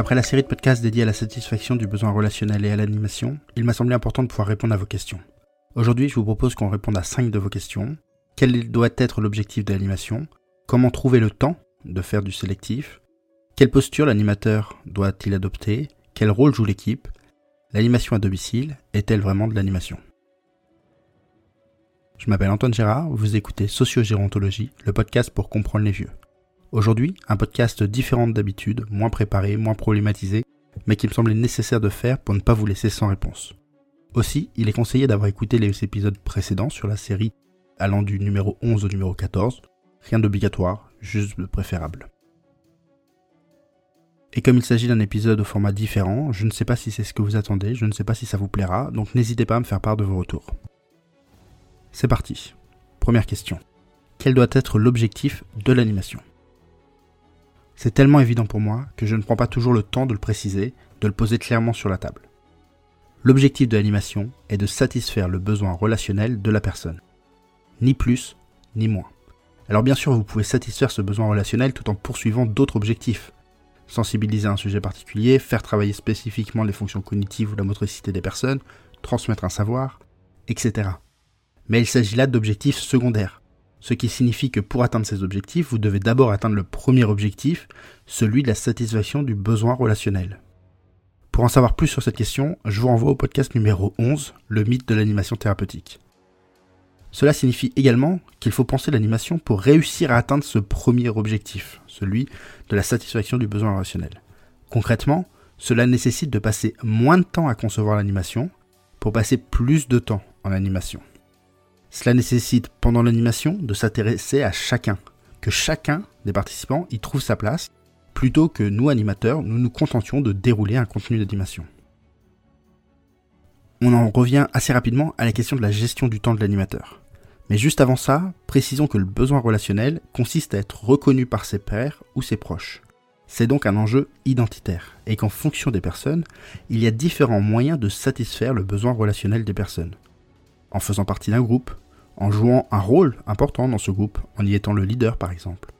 Après la série de podcasts dédiés à la satisfaction du besoin relationnel et à l'animation, il m'a semblé important de pouvoir répondre à vos questions. Aujourd'hui, je vous propose qu'on réponde à 5 de vos questions. Quel doit être l'objectif de l'animation? Comment trouver le temps de faire du sélectif? Quelle posture l'animateur doit-il adopter? Quel rôle joue l'équipe? L'animation à domicile est-elle vraiment de l'animation? Je m'appelle Antoine Gérard, vous écoutez Sociogérontologie, le podcast pour comprendre les vieux. Aujourd'hui, un podcast différent d'habitude, moins préparé, moins problématisé, mais qui me semblait nécessaire de faire pour ne pas vous laisser sans réponse. Aussi, il est conseillé d'avoir écouté les épisodes précédents sur la série allant du numéro 11 au numéro 14. Rien d'obligatoire, juste préférable. Et comme il s'agit d'un épisode au format différent, je ne sais pas si c'est ce que vous attendez, je ne sais pas si ça vous plaira, donc n'hésitez pas à me faire part de vos retours. C'est parti. Première question. Quel doit être l'objectif de l'animation? C'est tellement évident pour moi que je ne prends pas toujours le temps de le préciser, de le poser clairement sur la table. L'objectif de l'animation est de satisfaire le besoin relationnel de la personne. Ni plus, ni moins. Alors bien sûr, vous pouvez satisfaire ce besoin relationnel tout en poursuivant d'autres objectifs. Sensibiliser un sujet particulier, faire travailler spécifiquement les fonctions cognitives ou la motricité des personnes, transmettre un savoir, etc. Mais il s'agit là d'objectifs secondaires, ce qui signifie que pour atteindre ces objectifs, vous devez d'abord atteindre le premier objectif, celui de la satisfaction du besoin relationnel. Pour en savoir plus sur cette question, je vous renvoie au podcast numéro 11, le mythe de l'animation thérapeutique. Cela signifie également qu'il faut penser l'animation pour réussir à atteindre ce premier objectif, celui de la satisfaction du besoin relationnel. Concrètement, cela nécessite de passer moins de temps à concevoir l'animation pour passer plus de temps en animation. Cela nécessite pendant l'animation de s'intéresser à chacun, que chacun des participants y trouve sa place, plutôt que nous animateurs, nous nous contentions de dérouler un contenu d'animation. On en revient assez rapidement à la question de la gestion du temps de l'animateur. Mais juste avant ça, précisons que le besoin relationnel consiste à être reconnu par ses pairs ou ses proches. C'est donc un enjeu identitaire, et qu'en fonction des personnes, il y a différents moyens de satisfaire le besoin relationnel des personnes en faisant partie d'un groupe, en jouant un rôle important dans ce groupe, en y étant le leader par exemple,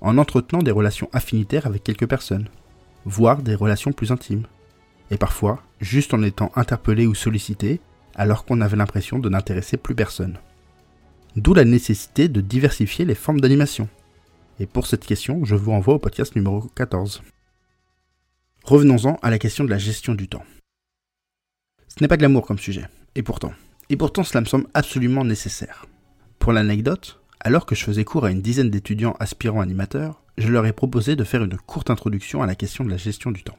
en entretenant des relations affinitaires avec quelques personnes, voire des relations plus intimes, et parfois juste en étant interpellé ou sollicité alors qu'on avait l'impression de n'intéresser plus personne. D'où la nécessité de diversifier les formes d'animation. Et pour cette question, je vous renvoie au podcast numéro 14. Revenons-en à la question de la gestion du temps. Ce n'est pas de l'amour comme sujet, et pourtant, et pourtant, cela me semble absolument nécessaire. Pour l'anecdote, alors que je faisais cours à une dizaine d'étudiants aspirants animateurs, je leur ai proposé de faire une courte introduction à la question de la gestion du temps.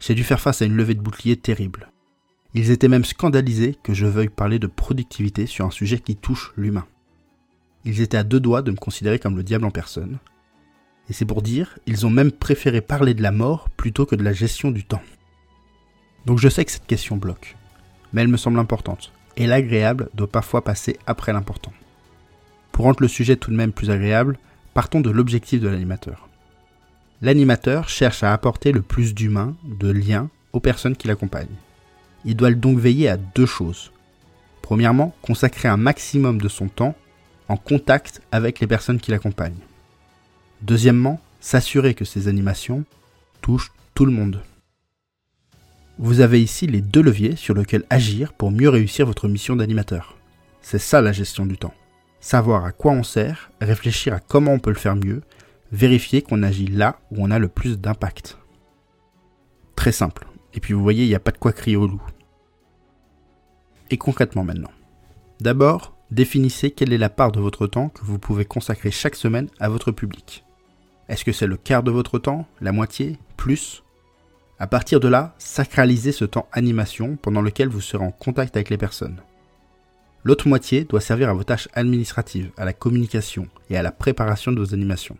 J'ai dû faire face à une levée de bouclier terrible. Ils étaient même scandalisés que je veuille parler de productivité sur un sujet qui touche l'humain. Ils étaient à deux doigts de me considérer comme le diable en personne. Et c'est pour dire, ils ont même préféré parler de la mort plutôt que de la gestion du temps. Donc je sais que cette question bloque, mais elle me semble importante, et l'agréable doit parfois passer après l'important. Pour rendre le sujet tout de même plus agréable, partons de l'objectif de l'animateur. L'animateur cherche à apporter le plus d'humain, de lien, aux personnes qui l'accompagnent. Il doit donc veiller à deux choses. Premièrement, consacrer un maximum de son temps en contact avec les personnes qui l'accompagnent. Deuxièmement, s'assurer que ces animations touchent tout le monde. Vous avez ici les deux leviers sur lesquels agir pour mieux réussir votre mission d'animateur. C'est ça la gestion du temps. Savoir à quoi on sert, réfléchir à comment on peut le faire mieux, vérifier qu'on agit là où on a le plus d'impact. Très simple. Et puis vous voyez, il n'y a pas de quoi crier au loup. Et concrètement maintenant. D'abord, définissez quelle est la part de votre temps que vous pouvez consacrer chaque semaine à votre public. Est-ce que c'est le quart de votre temps, la moitié, plus? À partir de là, sacralisez ce temps animation pendant lequel vous serez en contact avec les personnes. L'autre moitié doit servir à vos tâches administratives, à la communication et à la préparation de vos animations.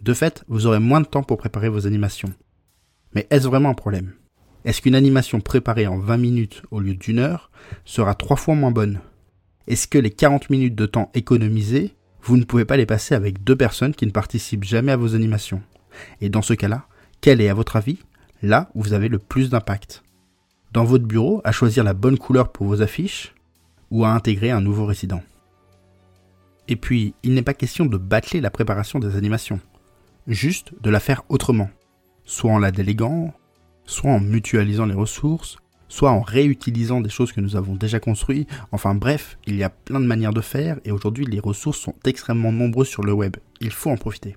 De fait, vous aurez moins de temps pour préparer vos animations. Mais est-ce vraiment un problème? Est-ce qu'une animation préparée en 20 minutes au lieu d'une heure sera trois fois moins bonne? Est-ce que les 40 minutes de temps économisés, vous ne pouvez pas les passer avec deux personnes qui ne participent jamais à vos animations? Et dans ce cas-là, quel est, à votre avis, là où vous avez le plus d'impact? Dans votre bureau, à choisir la bonne couleur pour vos affiches ou à intégrer un nouveau résident? Et puis, il n'est pas question de bâcler la préparation des animations, juste de la faire autrement. soit en la déléguant, soit en mutualisant les ressources, soit en réutilisant des choses que nous avons déjà construites. Enfin bref, il y a plein de manières de faire et aujourd'hui les ressources sont extrêmement nombreuses sur le web. Il faut en profiter.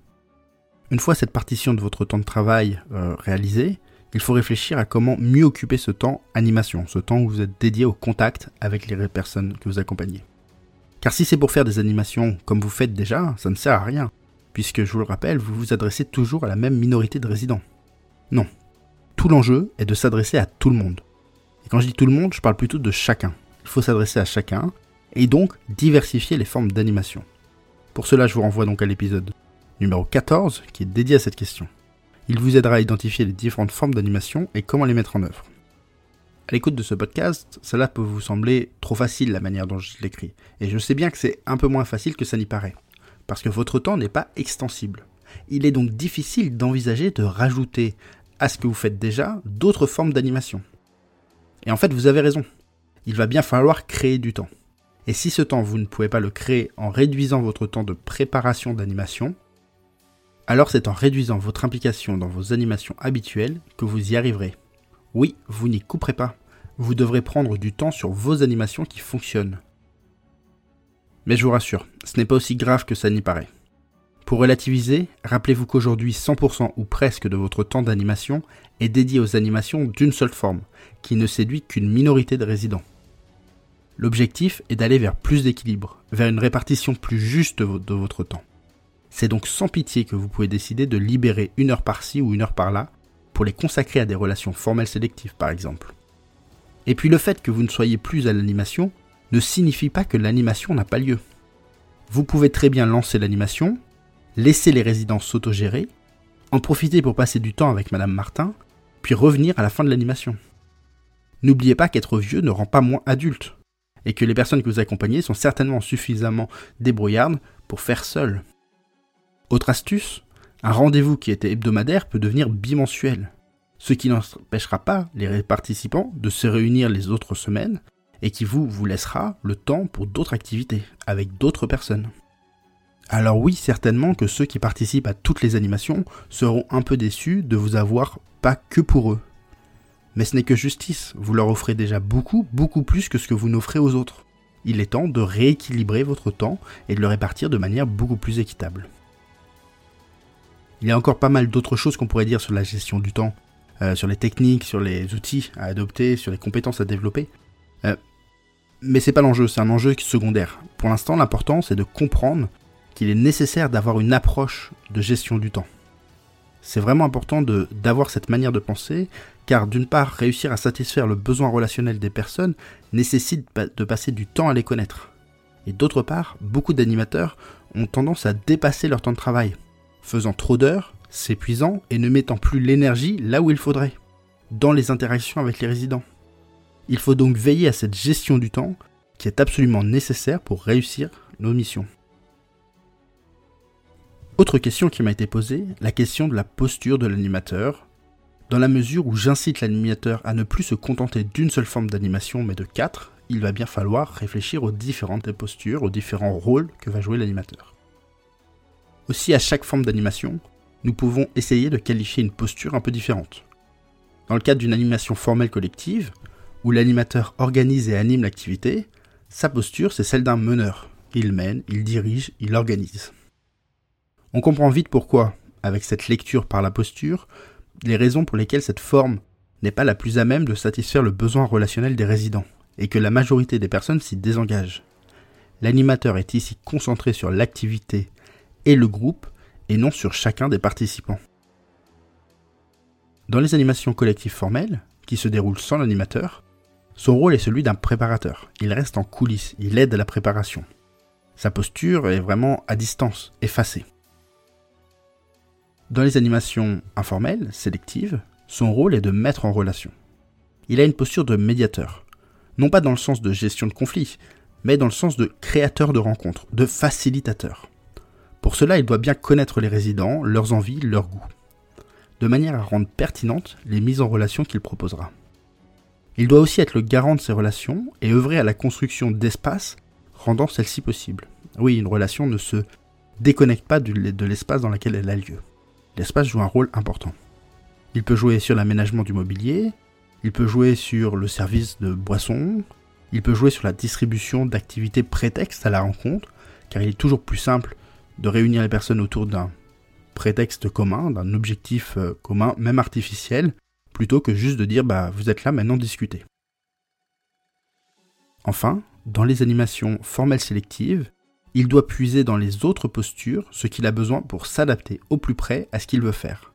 Une fois cette partition de votre temps de travail euh, réalisée, il faut réfléchir à comment mieux occuper ce temps animation, ce temps où vous êtes dédié au contact avec les personnes que vous accompagnez. Car si c'est pour faire des animations comme vous faites déjà, ça ne sert à rien, puisque je vous le rappelle, vous vous adressez toujours à la même minorité de résidents. Non. Tout l'enjeu est de s'adresser à tout le monde. Et quand je dis tout le monde, je parle plutôt de chacun. Il faut s'adresser à chacun, et donc diversifier les formes d'animation. Pour cela, je vous renvoie donc à l'épisode numéro 14, qui est dédié à cette question. Il vous aidera à identifier les différentes formes d'animation et comment les mettre en œuvre. À l'écoute de ce podcast, cela peut vous sembler trop facile la manière dont je l'écris, et je sais bien que c'est un peu moins facile que ça n'y paraît, parce que votre temps n'est pas extensible. Il est donc difficile d'envisager de rajouter à ce que vous faites déjà d'autres formes d'animation. Et en fait, vous avez raison. Il va bien falloir créer du temps. Et si ce temps, vous ne pouvez pas le créer en réduisant votre temps de préparation d'animation, alors c'est en réduisant votre implication dans vos animations habituelles que vous y arriverez. Oui, vous n'y couperez pas. Vous devrez prendre du temps sur vos animations qui fonctionnent. Mais je vous rassure, ce n'est pas aussi grave que ça n'y paraît. Pour relativiser, rappelez-vous qu'aujourd'hui 100% ou presque de votre temps d'animation est dédié aux animations d'une seule forme, qui ne séduit qu'une minorité de résidents. L'objectif est d'aller vers plus d'équilibre, vers une répartition plus juste de votre temps. C'est donc sans pitié que vous pouvez décider de libérer une heure par-ci ou une heure par-là pour les consacrer à des relations formelles sélectives par exemple. Et puis le fait que vous ne soyez plus à l'animation ne signifie pas que l'animation n'a pas lieu. Vous pouvez très bien lancer l'animation, laisser les résidents s'autogérer, en profiter pour passer du temps avec Madame Martin, puis revenir à la fin de l'animation. N'oubliez pas qu'être vieux ne rend pas moins adulte, et que les personnes que vous accompagnez sont certainement suffisamment débrouillardes pour faire seules. Autre astuce, un rendez-vous qui était hebdomadaire peut devenir bimensuel, ce qui n'empêchera pas les participants de se réunir les autres semaines et qui vous, laissera le temps pour d'autres activités avec d'autres personnes. Alors oui, certainement que ceux qui participent à toutes les animations seront un peu déçus de vous avoir pas que pour eux. Mais ce n'est que justice, vous leur offrez déjà beaucoup, beaucoup plus que ce que vous n'offrez aux autres. Il est temps de rééquilibrer votre temps et de le répartir de manière beaucoup plus équitable. Il y a encore pas mal d'autres choses qu'on pourrait dire sur la gestion du temps, euh, sur les techniques, sur les outils à adopter, sur les compétences à développer. Euh, mais c'est pas l'enjeu, c'est un enjeu secondaire. Pour l'instant, l'important c'est de comprendre qu'il est nécessaire d'avoir une approche de gestion du temps. C'est vraiment important d'avoir cette manière de penser, car d'une part, réussir à satisfaire le besoin relationnel des personnes nécessite de passer du temps à les connaître. Et d'autre part, beaucoup d'animateurs ont tendance à dépasser leur temps de travail, faisant trop d'heures, s'épuisant et ne mettant plus l'énergie là où il faudrait, dans les interactions avec les résidents. Il faut donc veiller à cette gestion du temps qui est absolument nécessaire pour réussir nos missions. Autre question qui m'a été posée, la question de la posture de l'animateur, dans la mesure où j'incite l'animateur à ne plus se contenter d'une seule forme d'animation mais de quatre, il va bien falloir réfléchir aux différentes postures, aux différents rôles que va jouer l'animateur. Aussi, à chaque forme d'animation, nous pouvons essayer de qualifier une posture un peu différente. Dans le cadre d'une animation formelle collective, où l'animateur organise et anime l'activité, sa posture, c'est celle d'un meneur. Il mène, il dirige, il organise. On comprend vite pourquoi, avec cette lecture par la posture, les raisons pour lesquelles cette forme n'est pas la plus à même de satisfaire le besoin relationnel des résidents, et que la majorité des personnes s'y désengagent. L'animateur est ici concentré sur l'activité et le groupe, et non sur chacun des participants. Dans les animations collectives formelles, qui se déroulent sans l'animateur, son rôle est celui d'un préparateur. Il reste en coulisses, il aide à la préparation. Sa posture est vraiment à distance, effacée. Dans les animations informelles, sélectives, son rôle est de mettre en relation. Il a une posture de médiateur, non pas dans le sens de gestion de conflit, mais dans le sens de créateur de rencontres, de facilitateur. Pour cela, il doit bien connaître les résidents, leurs envies, leurs goûts, de manière à rendre pertinentes les mises en relation qu'il proposera. Il doit aussi être le garant de ces relations et œuvrer à la construction d'espaces rendant celles-ci possibles. Oui, une relation ne se déconnecte pas de l'espace dans lequel elle a lieu. L'espace joue un rôle important. il peut jouer sur l'aménagement du mobilier, il peut jouer sur le service de boissons, il peut jouer sur la distribution d'activités prétextes à la rencontre, car il est toujours plus simple de réunir les personnes autour d'un prétexte commun, d'un objectif euh, commun, même artificiel, plutôt que juste de dire bah vous êtes là maintenant discutez. Enfin, dans les animations formelles sélectives, il doit puiser dans les autres postures ce qu'il a besoin pour s'adapter au plus près à ce qu'il veut faire.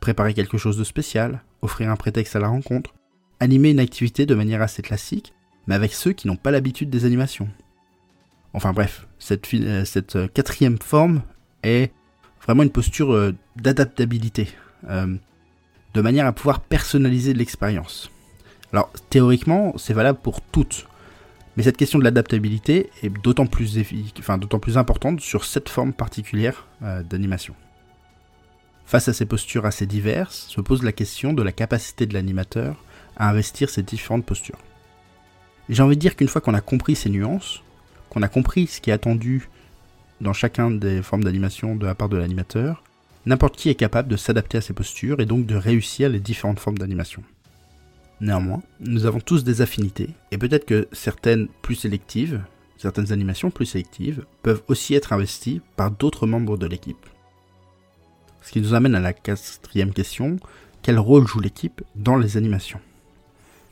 Préparer quelque chose de spécial, offrir un prétexte à la rencontre, animer une activité de manière assez classique, mais avec ceux qui n'ont pas l'habitude des animations. Enfin bref, cette, euh, euh, quatrième forme est vraiment une posture euh, d'adaptabilité, de manière à pouvoir personnaliser l'expérience. Alors théoriquement, c'est valable pour toutes, mais cette question de l'adaptabilité est d'autant plus importante sur cette forme particulière d'animation. Face à ces postures assez diverses, se pose la question de la capacité de l'animateur à investir ces différentes postures. J'ai envie de dire qu'une fois qu'on a compris ces nuances, qu'on a compris ce qui est attendu dans chacun des formes d'animation de la part de l'animateur, n'importe qui est capable de s'adapter à ces postures et donc de réussir les différentes formes d'animation. Néanmoins, nous avons tous des affinités, et peut-être que certaines plus sélectives, certaines animations plus sélectives, peuvent aussi être investies par d'autres membres de l'équipe. Ce qui nous amène à la quatrième question, quel rôle joue l'équipe dans les animations?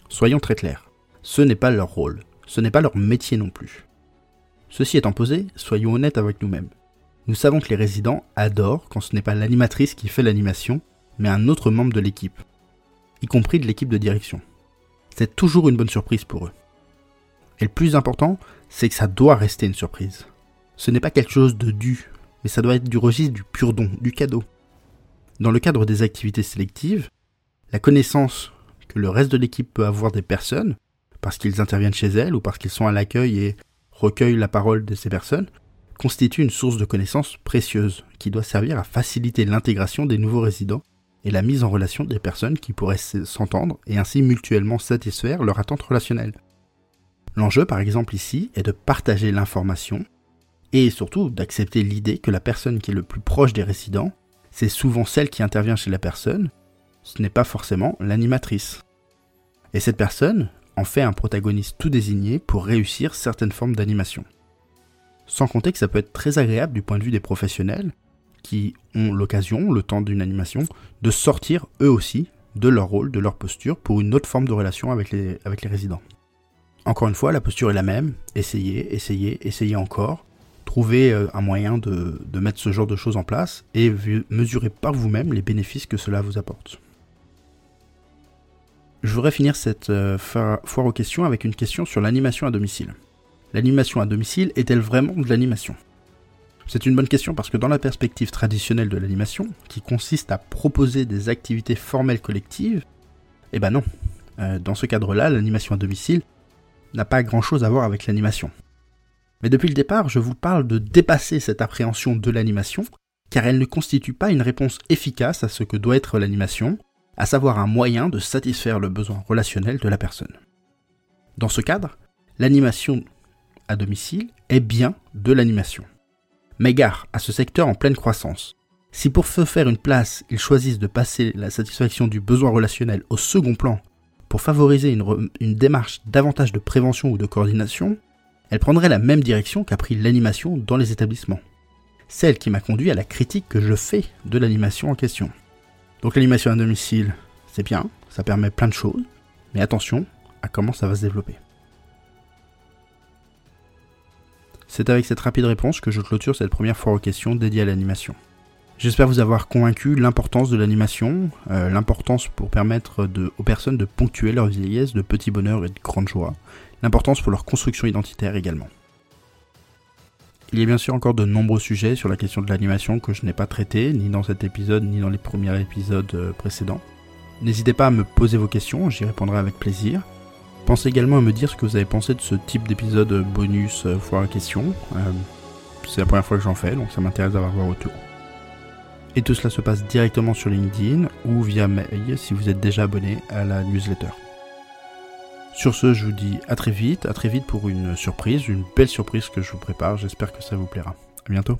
Soyons très clairs, ce n'est pas leur rôle, ce n'est pas leur métier non plus. Ceci étant posé, soyons honnêtes avec nous-mêmes. Nous savons que les résidents adorent quand ce n'est pas l'animatrice qui fait l'animation, mais un autre membre de l'équipe, y compris de l'équipe de direction. C'est toujours une bonne surprise pour eux. Et le plus important, c'est que ça doit rester une surprise. Ce n'est pas quelque chose de dû, mais ça doit être du registre du pur don, du cadeau. Dans le cadre des activités sélectives, la connaissance que le reste de l'équipe peut avoir des personnes, parce qu'ils interviennent chez elles ou parce qu'ils sont à l'accueil et recueille la parole de ces personnes, constitue une source de connaissances précieuse qui doit servir à faciliter l'intégration des nouveaux résidents et la mise en relation des personnes qui pourraient s'entendre et ainsi mutuellement satisfaire leur attente relationnelle. L'enjeu par exemple ici est de partager l'information et surtout d'accepter l'idée que la personne qui est le plus proche des résidents, c'est souvent celle qui intervient chez la personne, ce n'est pas forcément l'animatrice. Et cette personne, en fait un protagoniste tout désigné pour réussir certaines formes d'animation. Sans compter que ça peut être très agréable du point de vue des professionnels qui ont l'occasion, le temps d'une animation, de sortir eux aussi de leur rôle, de leur posture pour une autre forme de relation avec les, résidents. Encore une fois, la posture est la même, essayez, essayez, essayez encore, trouvez euh, un moyen de mettre ce genre de choses en place et mesurez par vous-même les bénéfices que cela vous apporte. Je voudrais finir cette euh, foire aux questions avec une question sur l'animation à domicile. L'animation à domicile est-elle vraiment de l'animation? C'est une bonne question parce que dans la perspective traditionnelle de l'animation, qui consiste à proposer des activités formelles collectives, eh ben non. Euh, dans ce cadre-là, l'animation à domicile n'a pas grand-chose à voir avec l'animation. Mais depuis le départ, je vous parle de dépasser cette appréhension de l'animation, car elle ne constitue pas une réponse efficace à ce que doit être l'animation, à savoir un moyen de satisfaire le besoin relationnel de la personne. Dans ce cadre, l'animation à domicile est bien de l'animation. Mais gare à ce secteur en pleine croissance. Si pour se faire une place, ils choisissent de passer la satisfaction du besoin relationnel au second plan pour favoriser une, une démarche davantage de prévention ou de coordination, elle prendrait la même direction qu'a pris l'animation dans les établissements. Celle qui m'a conduit à la critique que je fais de l'animation en question. Donc l'animation à domicile, c'est bien, ça permet plein de choses, mais attention à comment ça va se développer. C'est avec cette rapide réponse que je clôture cette première foire aux questions dédiée à l'animation. J'espère vous avoir convaincu l'importance de l'animation, euh, l'importance pour permettre aux personnes de ponctuer leur vieillesse de petits bonheurs et de grandes joies, l'importance pour leur construction identitaire également. Il y a bien sûr encore de nombreux sujets sur la question de l'animation que je n'ai pas traité, ni dans cet épisode, ni dans les premiers épisodes euh, précédents. N'hésitez pas à me poser vos questions, j'y répondrai avec plaisir. Pensez également à me dire ce que vous avez pensé de ce type d'épisode bonus euh, foire à questions. Euh, c'est la première fois que j'en fais, donc ça m'intéresse d'avoir vos retours. Et tout cela se passe directement sur LinkedIn ou via mail si vous êtes déjà abonné à la newsletter. Sur ce, je vous dis à très vite, à très vite pour une surprise, une belle surprise que je vous prépare. J'espère que ça vous plaira. À bientôt.